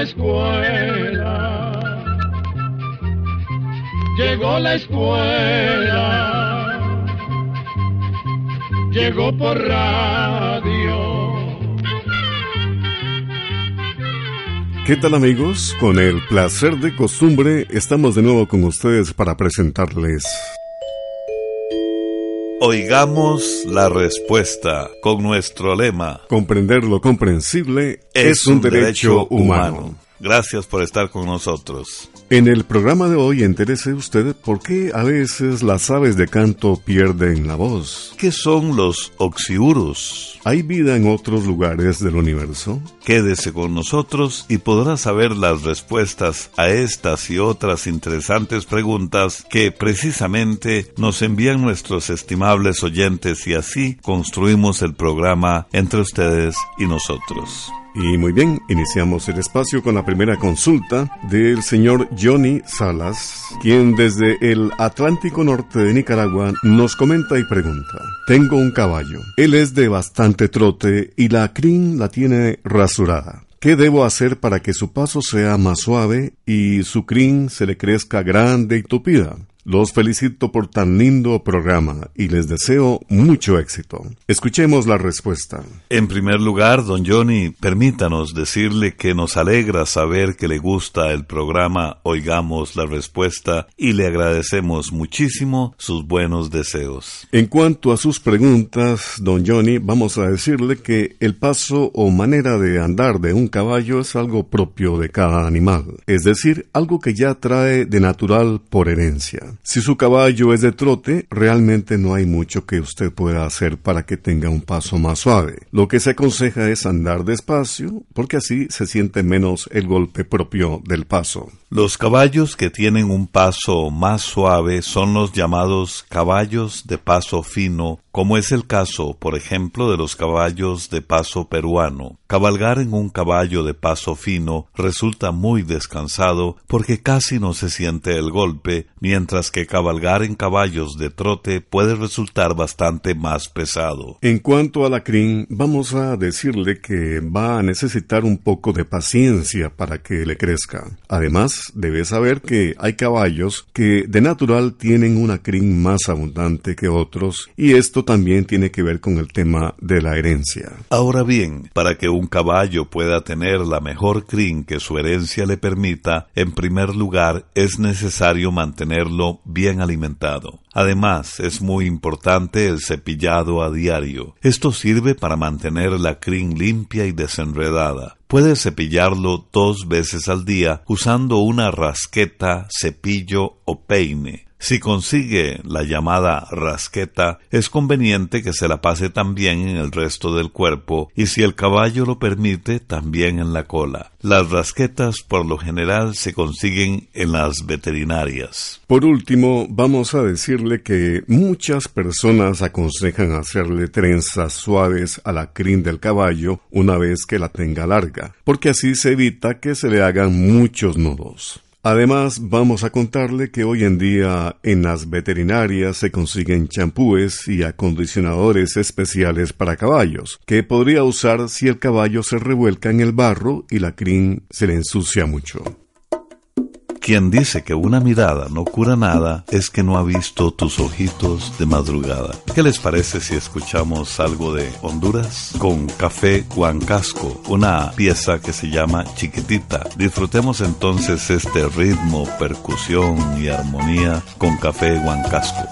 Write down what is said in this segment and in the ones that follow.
La escuela, llegó la escuela, llegó por radio. ¿Qué tal amigos? Con el placer de costumbre estamos de nuevo con ustedes para presentarles Oigamos la respuesta con nuestro lema. Comprender lo comprensible es, un, derecho, humano. Gracias por estar con nosotros. En el programa de hoy entérese usted por qué a veces las aves de canto pierden la voz. ¿Qué son los oxiurus? ¿Hay vida en otros lugares del universo? Quédese con nosotros y podrá saber las respuestas a estas y otras interesantes preguntas que precisamente nos envían nuestros estimables oyentes y así construimos el programa entre ustedes y nosotros. Y muy bien, iniciamos el espacio con la primera consulta del señor Johnny Salas, quien desde el Atlántico Norte de Nicaragua nos comenta y pregunta. Tengo un caballo. Él es de bastante trote y la crin la tiene rasurada. ¿Qué debo hacer para que su paso sea más suave y su crin se le crezca grande y tupida? Los felicito por tan lindo programa y les deseo mucho éxito. Escuchemos la respuesta. En primer lugar, don Johnny, permítanos decirle que nos alegra saber que le gusta el programa Oigamos la Respuesta y le agradecemos muchísimo sus buenos deseos. En cuanto a sus preguntas, don Johnny, vamos a decirle que el paso o manera de andar de un caballo es algo propio de cada animal, es decir, algo que ya trae de natural por herencia. Si su caballo es de trote, realmente no hay mucho que usted pueda hacer para que tenga un paso más suave. Lo que se aconseja es andar despacio, porque así se siente menos el golpe propio del paso. Los caballos que tienen un paso más suave son los llamados caballos de paso fino, como es el caso, por ejemplo, de los caballos de paso peruano. Cabalgar en un caballo de paso fino resulta muy descansado porque casi no se siente el golpe, mientras que cabalgar en caballos de trote puede resultar bastante más pesado. En cuanto a la crin, vamos a decirle que va a necesitar un poco de paciencia para que le crezca. Además, debe saber que hay caballos que de natural tienen una crin más abundante que otros y esto también tiene que ver con el tema de la herencia. Ahora bien, para que un caballo pueda tener la mejor crin que su herencia le permita, en primer lugar es necesario mantenerlo bien alimentado. Además, es muy importante el cepillado a diario. Esto sirve para mantener la crin limpia y desenredada. Puede cepillarlo dos veces al día usando una rasqueta, cepillo o peine. Si consigue la llamada rasqueta, es conveniente que se la pase también en el resto del cuerpo y si el caballo lo permite, también en la cola. Las rasquetas por lo general se consiguen en las veterinarias. Por último, vamos a decirle que muchas personas aconsejan hacerle trenzas suaves a la crin del caballo una vez que la tenga larga, porque así se evita que se le hagan muchos nudos. Además, vamos a contarle que hoy en día en las veterinarias se consiguen champúes y acondicionadores especiales para caballos, que podría usar si el caballo se revuelca en el barro y la crin se le ensucia mucho. Quien dice que una mirada no cura nada es que no ha visto tus ojitos de madrugada. ¿Qué les parece si escuchamos algo de Honduras con Café Huancasco, una pieza que se llama Chiquitita? Disfrutemos entonces este ritmo, percusión y armonía con Café Huancasco.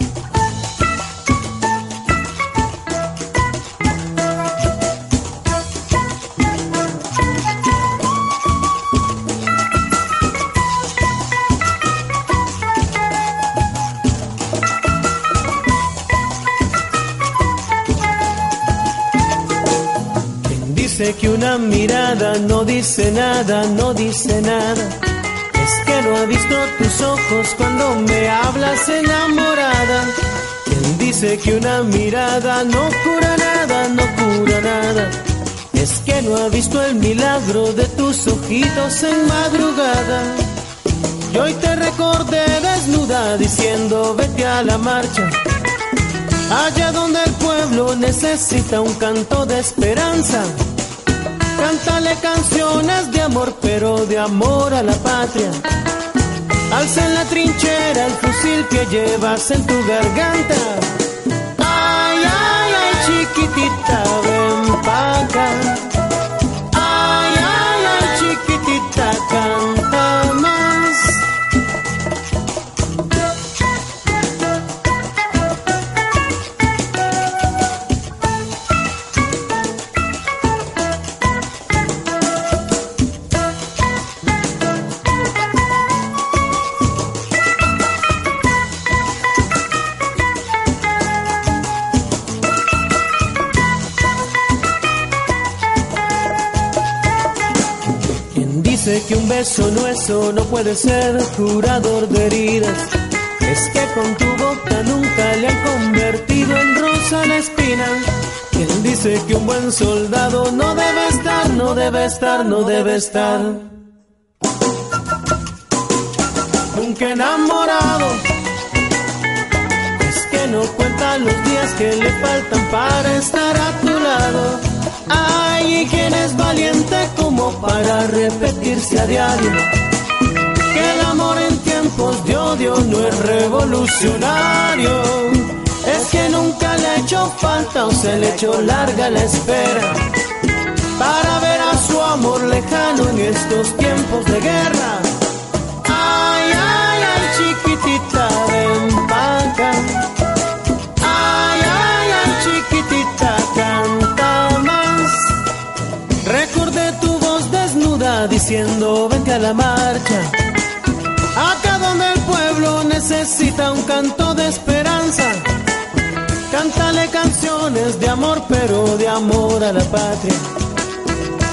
Una mirada no dice nada, no dice nada. Es que no ha visto tus ojos cuando me hablas enamorada. Quien dice que una mirada no cura nada, no cura nada. Es que no ha visto el milagro de tus ojitos en madrugada. Y hoy te recordé desnuda diciendo vete a la marcha. Allá donde el pueblo necesita un canto de esperanza Cántale canciones de amor, pero de amor a la patria. Alza en la trinchera el fusil que llevas en tu garganta. Ay, ay, ay, chiquitita, ven pa' acá. Un beso nuestro no puede ser curador de heridas. Es que con tu boca nunca le han convertido en rosa la espina. Quien dice que un buen soldado no debe estar, no debe estar, no debe estar. Nunca enamorado. Es que no cuenta los días que le faltan para estar a tu lado. Ay, quien es valiente como para repetirse a diario. Que el amor en tiempos de odio no es revolucionario. Es que nunca le ha hecho falta o se le echó larga la espera. Para ver a su amor lejano en estos tiempos de guerra. Diciendo vente a la marcha. Acá donde el pueblo necesita un canto de esperanza. Cántale canciones de amor, pero de amor a la patria.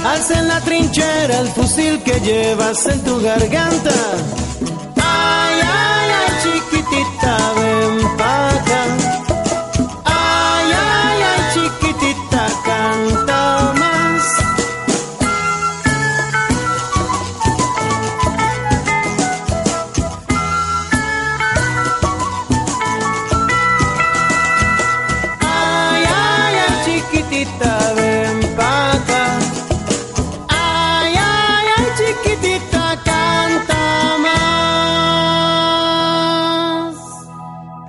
Alza en la trinchera el fusil que llevas en tu garganta. Ay, ay, ay, chiquitita, ven pa'.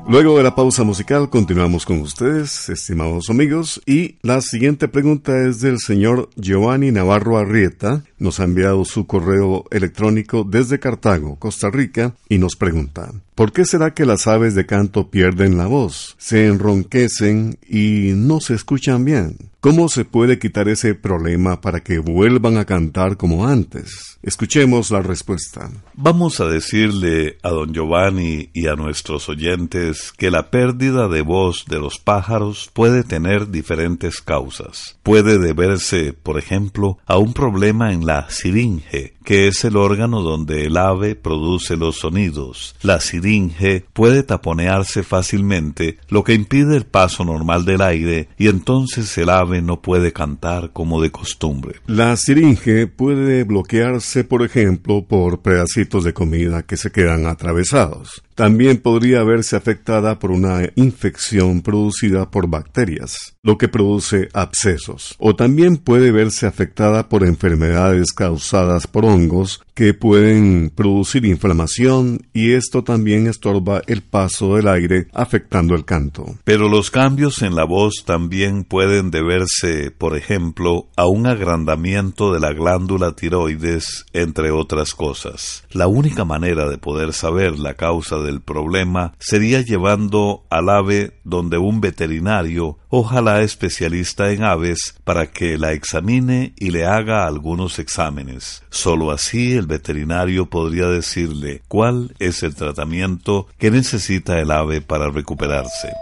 Luego de la pausa musical continuamos con ustedes, estimados amigos, y la siguiente pregunta es del señor Giovanni Navarro Arrieta. Nos ha enviado su correo electrónico desde Cartago, Costa Rica, y nos pregunta, ¿por qué será que las aves de canto pierden la voz, se enronquecen y no se escuchan bien? ¿Cómo se puede quitar ese problema para que vuelvan a cantar como antes? Escuchemos la respuesta. Vamos a decirle a don Giovanni y a nuestros oyentes que la pérdida de voz de los pájaros puede tener diferentes causas. Puede deberse, por ejemplo, a un problema en la siringe, que es el órgano donde el ave produce los sonidos. La siringe puede taponearse fácilmente, lo que impide el paso normal del aire y entonces el ave no puede cantar como de costumbre. La siringe puede bloquearse, por ejemplo, por pedacitos de comida que se quedan atravesados. También podría verse afectada por una infección producida por bacterias, lo que produce abscesos. O también puede verse afectada por enfermedades causadas por hongos que pueden producir inflamación y esto también estorba el paso del aire afectando el canto. Pero los cambios en la voz también pueden deberse, por ejemplo, a un agrandamiento de la glándula tiroides, entre otras cosas. La única manera de poder saber la causa del problema sería llevando al ave donde un veterinario, ojalá especialista en aves, para que la examine y le haga algunos exámenes. Solo así veterinario podría decirle cuál es el tratamiento que necesita el ave para recuperarse.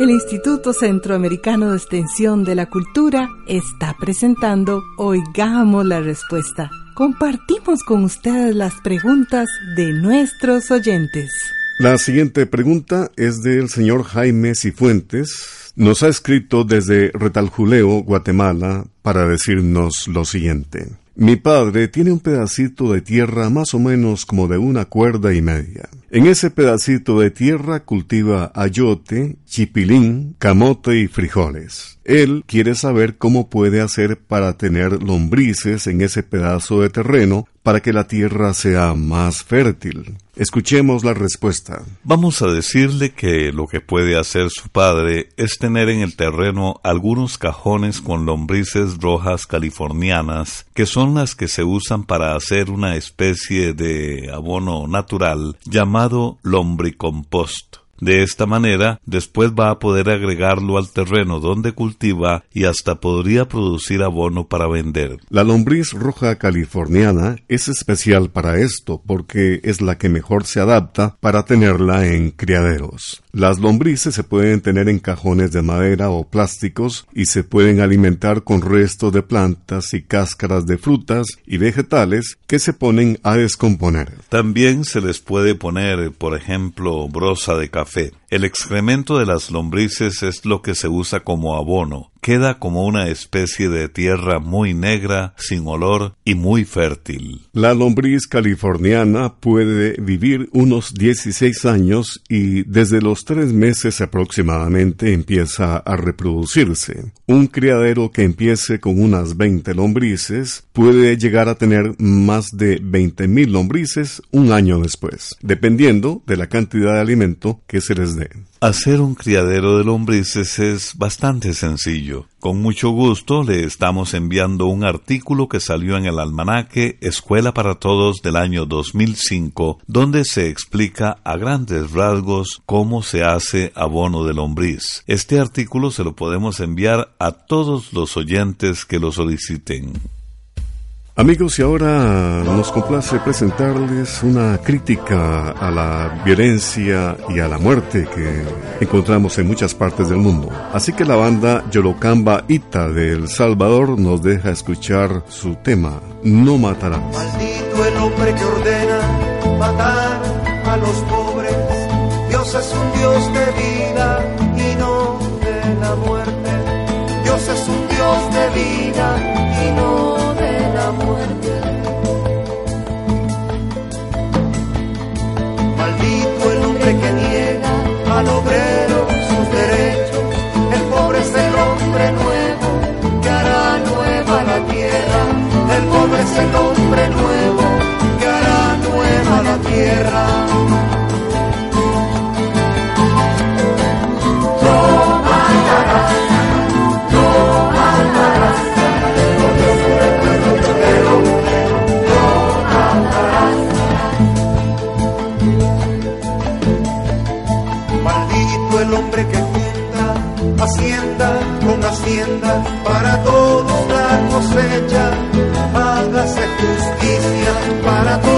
El Instituto Centroamericano de Extensión de la Cultura está presentando Oigamos la Respuesta compartimos con ustedes las preguntas de nuestros oyentes. La siguiente pregunta es del señor Jaime Cifuentes. Nos ha escrito desde Retaljuleo, Guatemala, para decirnos lo siguiente. Mi padre tiene un pedacito de tierra más o menos como de una cuerda y media. En ese pedacito de tierra cultiva ayote, chipilín, camote y frijoles. Él quiere saber cómo puede hacer para tener lombrices en ese pedazo de terreno para que la tierra sea más fértil. Escuchemos la respuesta. Vamos a decirle que lo que puede hacer su padre es tener en el terreno algunos cajones con lombrices rojas californianas, que son las que se usan para hacer una especie de abono natural llamado lombricompost. De esta manera, después va a poder agregarlo al terreno donde cultiva y hasta podría producir abono para vender. La lombriz roja californiana es especial para esto porque es la que mejor se adapta para tenerla en criaderos. Las lombrices se pueden tener en cajones de madera o plásticos y se pueden alimentar con restos de plantas y cáscaras de frutas y vegetales que se ponen a descomponer. También se les puede poner, por ejemplo, brosa de café el excremento de las lombrices es lo que se usa como abono. Queda como una especie de tierra muy negra, sin olor y muy fértil. La lombriz californiana puede vivir unos 16 años y desde los tres meses aproximadamente empieza a reproducirse. Un criadero que empiece con unas 20 lombrices puede llegar a tener más de 20.000 lombrices un año después, dependiendo de la cantidad de alimento que se les dé. Hacer un criadero de lombrices es bastante sencillo. Con mucho gusto le estamos enviando un artículo que salió en el almanaque Escuela para Todos del año 2005, donde se explica a grandes rasgos cómo se hace abono de lombriz. Este artículo se lo podemos enviar a todos los oyentes que lo soliciten. Amigos, y ahora nos complace presentarles una crítica a la violencia y a la muerte que encontramos en muchas partes del mundo. Así que la banda Yolocamba Ita de El Salvador nos deja escuchar su tema, No matarás. Maldito el hombre que ordena matar a los pobres. Dios es un Dios de vida y no de la muerte. Dios es un Dios de vida obrero sus derechos. El pobre es el hombre nuevo que hará nueva la tierra. El pobre es el hombre nuevo con hacienda, para todos la cosecha, hágase justicia, para todos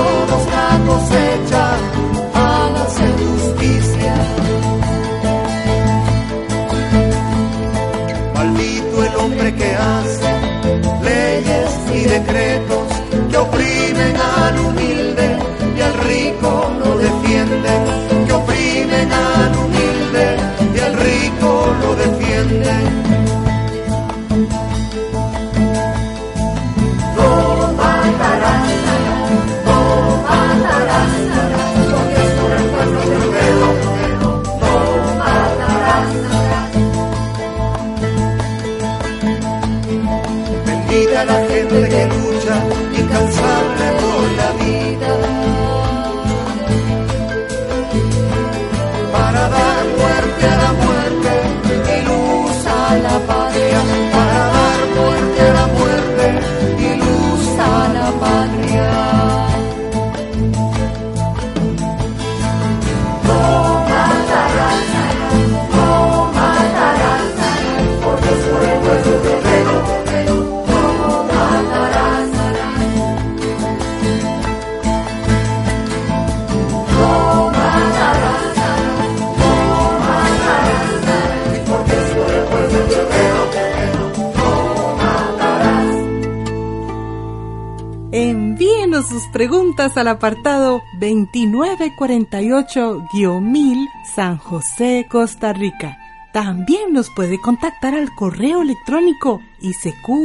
al apartado 2948-1000 San José, Costa Rica. También nos puede contactar al correo electrónico isq.org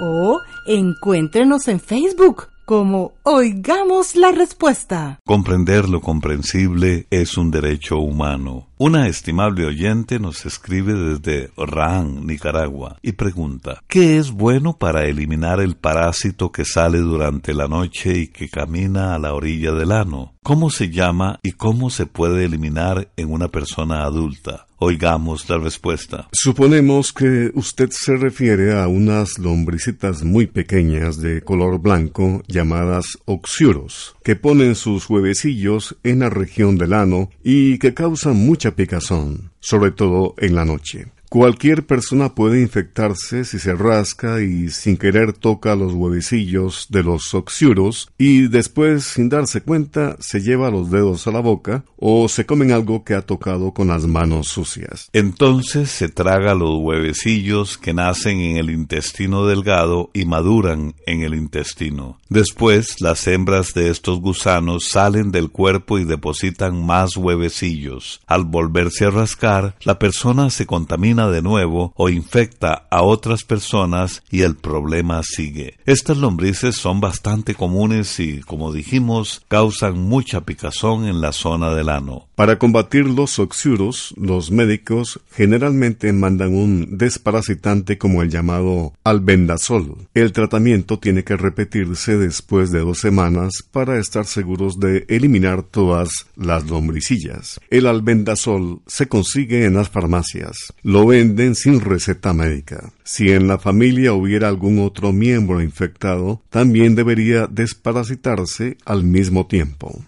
o encuéntrenos en Facebook como Oigamos la respuesta. Comprender lo comprensible es un derecho humano. Una estimable oyente nos escribe desde Rahán, Nicaragua, y pregunta, ¿qué es bueno para eliminar el parásito que sale durante la noche y que camina a la orilla del ano? ¿Cómo se llama y cómo se puede eliminar en una persona adulta? Oigamos la respuesta. Suponemos que usted se refiere a unas lombricitas muy pequeñas de color blanco llamadas que ponen sus huevecillos en la región del ano y que causan mucha picazón, sobre todo en la noche. Cualquier persona puede infectarse si se rasca y sin querer toca los huevecillos de los oxiuros y después, sin darse cuenta, se lleva los dedos a la boca o se comen algo que ha tocado con las manos sucias. Entonces se traga los huevecillos que nacen en el intestino delgado y maduran en el intestino. Después, las hembras de estos gusanos salen del cuerpo y depositan más huevecillos. Al volverse a rascar, la persona se contamina de nuevo o infecta a otras personas y el problema sigue. Estas lombrices son bastante comunes y, como dijimos, causan mucha picazón en la zona del ano. Para combatir los oxiuros, los médicos generalmente mandan un desparasitante como el llamado albendazol. El tratamiento tiene que repetirse después de dos semanas para estar seguros de eliminar todas las lombricillas. El albendazol se consigue en las farmacias. Venden sin receta médica. Si en la familia hubiera algún otro miembro infectado, también debería desparasitarse al mismo tiempo.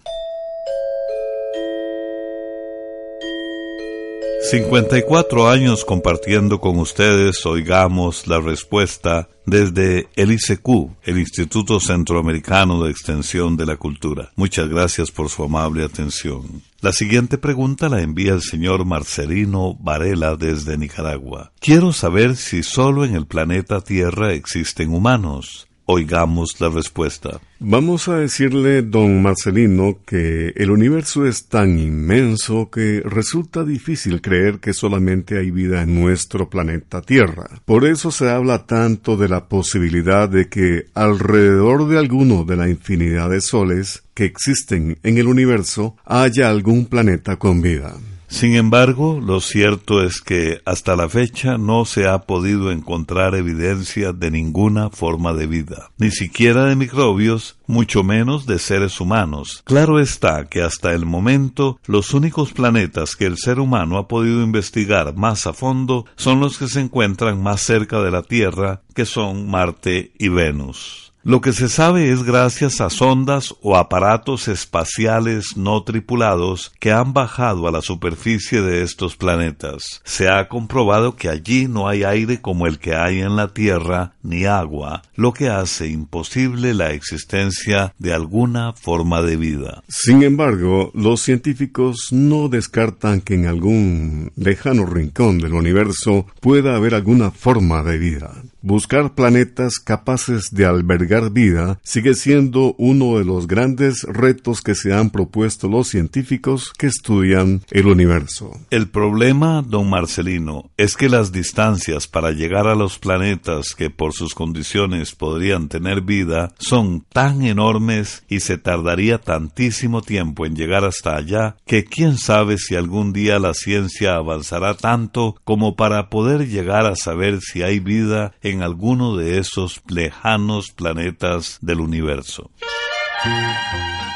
54 años compartiendo con ustedes, oigamos la respuesta desde el ICQ, el Instituto Centroamericano de Extensión de la Cultura. Muchas gracias por su amable atención. La siguiente pregunta la envía el señor Marcelino Varela desde Nicaragua. Quiero saber si solo en el planeta Tierra existen humanos. Oigamos la respuesta. Vamos a decirle, don Marcelino, que el universo es tan inmenso que resulta difícil creer que solamente hay vida en nuestro planeta Tierra. Por eso se habla tanto de la posibilidad de que alrededor de alguno de la infinidad de soles que existen en el universo haya algún planeta con vida. Sin embargo, lo cierto es que hasta la fecha no se ha podido encontrar evidencia de ninguna forma de vida, ni siquiera de microbios, mucho menos de seres humanos. Claro está que hasta el momento los únicos planetas que el ser humano ha podido investigar más a fondo son los que se encuentran más cerca de la Tierra, que son Marte y Venus. Lo que se sabe es gracias a sondas o aparatos espaciales no tripulados que han bajado a la superficie de estos planetas. Se ha comprobado que allí no hay aire como el que hay en la Tierra, ni agua, lo que hace imposible la existencia de alguna forma de vida. Sin embargo, los científicos no descartan que en algún lejano rincón del universo pueda haber alguna forma de vida. Buscar planetas capaces de albergar vida sigue siendo uno de los grandes retos que se han propuesto los científicos que estudian el universo. El problema, don Marcelino, es que las distancias para llegar a los planetas que por sus condiciones podrían tener vida son tan enormes y se tardaría tantísimo tiempo en llegar hasta allá que quién sabe si algún día la ciencia avanzará tanto como para poder llegar a saber si hay vida en en alguno de esos lejanos planetas del universo.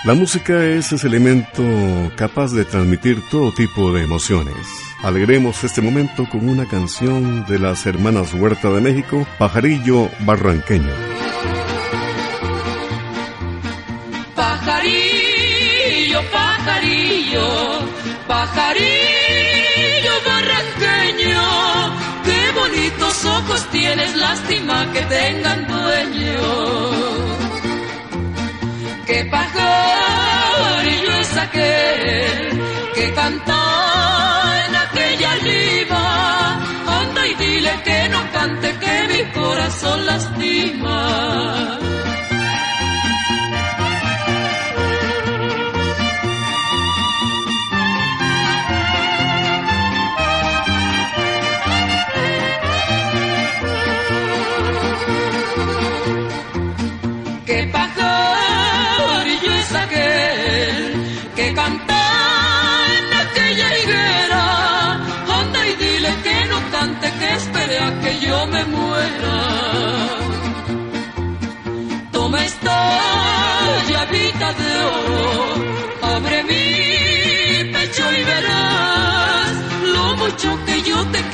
La música es ese elemento capaz de transmitir todo tipo de emociones. Alegremos este momento con una canción de las hermanas Huerta de México, Pajarillo Barranqueño. Pajarillo, pajarillo, pajarillo tienes, lástima que tengan dueño. Qué pajarillo es aquel que cantó en aquella liba. Anda y dile que no cante, que mi corazón lastima.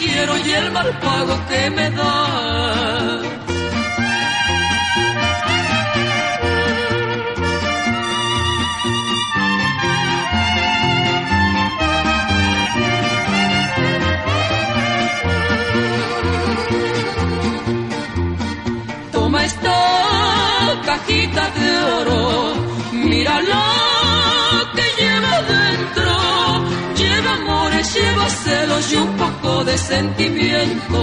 Quiero y el mal pago que me da. Toma esta cajita de oro, mírala que lleva dentro. Lleva amores, lleva celos y un de sentimiento.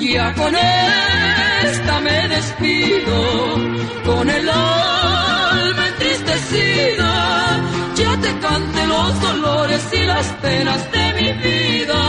Ya con esta me despido, con el alma entristecida. Ya te cante los dolores y las penas de mi vida.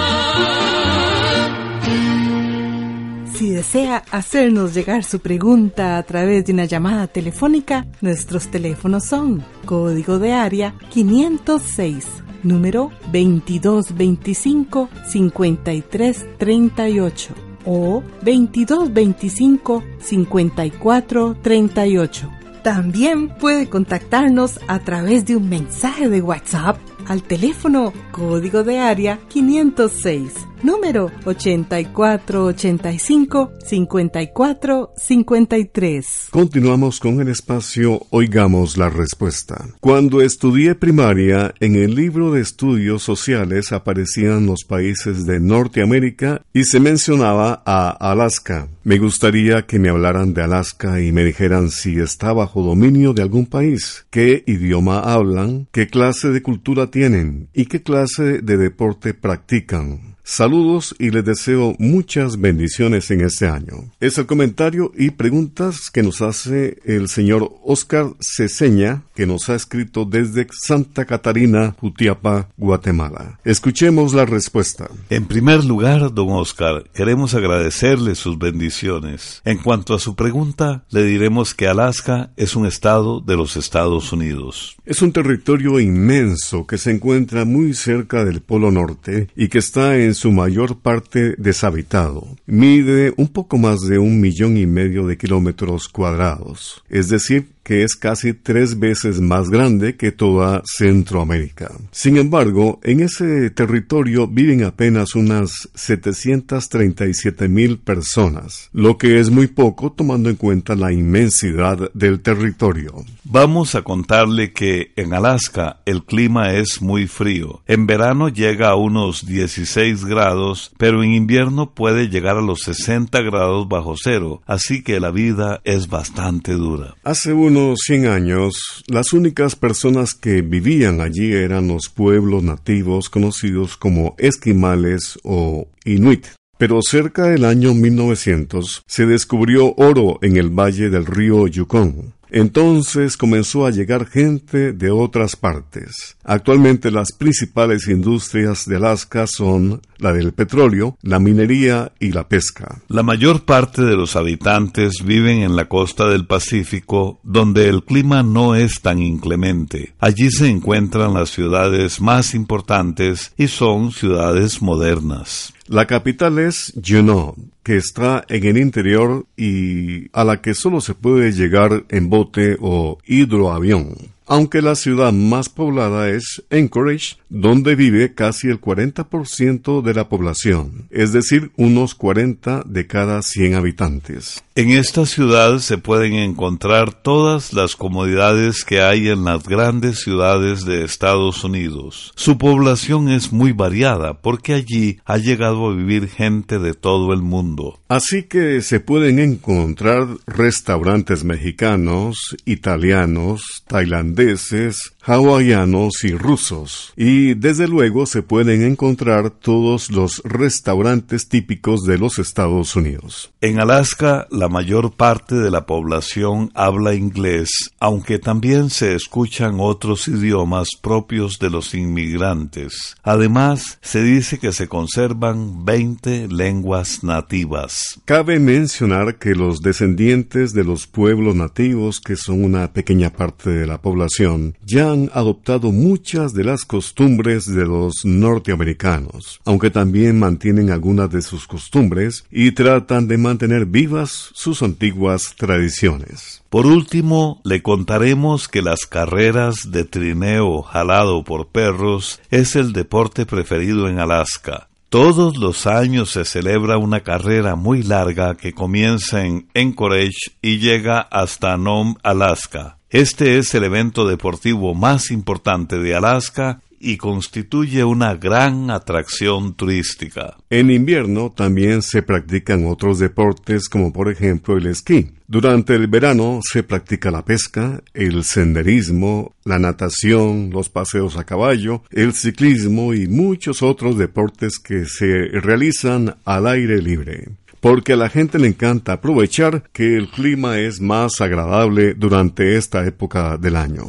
Si desea hacernos llegar su pregunta a través de una llamada telefónica, nuestros teléfonos son código de área 506, número 2225-5338 o 2225-5438. También puede contactarnos a través de un mensaje de WhatsApp al teléfono código de área 506 número 8485-5453. Continuamos con el espacio Oigamos la Respuesta. Cuando estudié primaria, en el libro de estudios sociales aparecían los países de Norteamérica y se mencionaba a Alaska. Me gustaría que me hablaran de Alaska y me dijeran si está bajo dominio de algún país, qué idioma hablan, qué clase de cultura tienen y qué clase de deporte practican. Saludos y les deseo muchas bendiciones en este año. Es el comentario y preguntas que nos hace el señor Oscar Ceseña, que nos ha escrito desde Santa Catarina, Jutiapa, Guatemala. Escuchemos la respuesta. En primer lugar, don Oscar, queremos agradecerle sus bendiciones. En cuanto a su pregunta, le diremos que Alaska es un estado de los Estados Unidos. Es un territorio inmenso que se encuentra muy cerca del Polo Norte y que está en su mayor parte deshabitado. Mide un poco más de un millón y medio de kilómetros cuadrados, es decir, que es casi tres veces más grande que toda Centroamérica. Sin embargo, en ese territorio viven apenas unas 737 mil personas, lo que es muy poco tomando en cuenta la inmensidad del territorio. Vamos a contarle que en Alaska el clima es muy frío. En verano llega a unos 16 grados, pero en invierno puede llegar a los 60 grados bajo cero, así que la vida es bastante dura. Hace unos 100 años, las únicas personas que vivían allí eran los pueblos nativos conocidos como esquimales o inuit. Pero cerca del año 1900 se descubrió oro en el valle del río Yukon. Entonces comenzó a llegar gente de otras partes. Actualmente las principales industrias de Alaska son la del petróleo, la minería y la pesca. La mayor parte de los habitantes viven en la costa del Pacífico, donde el clima no es tan inclemente. Allí se encuentran las ciudades más importantes y son ciudades modernas. La capital es Juneau, que está en el interior y a la que solo se puede llegar en bote o hidroavión. Aunque la ciudad más poblada es Anchorage, donde vive casi el 40% de la población, es decir, unos 40 de cada 100 habitantes. En esta ciudad se pueden encontrar todas las comodidades que hay en las grandes ciudades de Estados Unidos. Su población es muy variada porque allí ha llegado a vivir gente de todo el mundo. Así que se pueden encontrar restaurantes mexicanos, italianos, tailandeses, hawaianos y rusos. Y desde luego se pueden encontrar todos los restaurantes típicos de los Estados Unidos. En Alaska, la mayor parte de la población habla inglés, aunque también se escuchan otros idiomas propios de los inmigrantes. Además, se dice que se conservan 20 lenguas nativas. Cabe mencionar que los descendientes de los pueblos nativos, que son una pequeña parte de la población, ya han adoptado muchas de las costumbres de los norteamericanos, aunque también mantienen algunas de sus costumbres y tratan de mantener vivas sus antiguas tradiciones. Por último, le contaremos que las carreras de trineo jalado por perros es el deporte preferido en Alaska. Todos los años se celebra una carrera muy larga que comienza en Anchorage y llega hasta Nome, Alaska. Este es el evento deportivo más importante de Alaska y constituye una gran atracción turística. En invierno también se practican otros deportes como por ejemplo el esquí. Durante el verano se practica la pesca, el senderismo, la natación, los paseos a caballo, el ciclismo y muchos otros deportes que se realizan al aire libre porque a la gente le encanta aprovechar que el clima es más agradable durante esta época del año.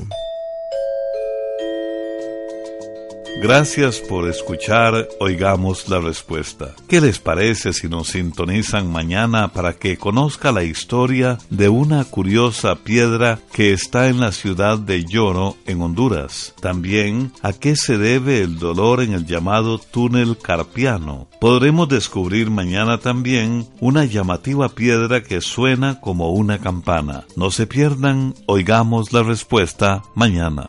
Gracias por escuchar Oigamos la Respuesta. ¿Qué les parece si nos sintonizan mañana para que conozca la historia de una curiosa piedra que está en la ciudad de Lloro, en Honduras? También a qué se debe el dolor en el llamado túnel carpiano. Podremos descubrir mañana también una llamativa piedra que suena como una campana. No se pierdan, Oigamos la Respuesta mañana.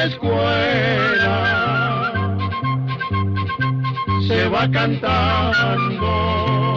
La escuela, se va cantando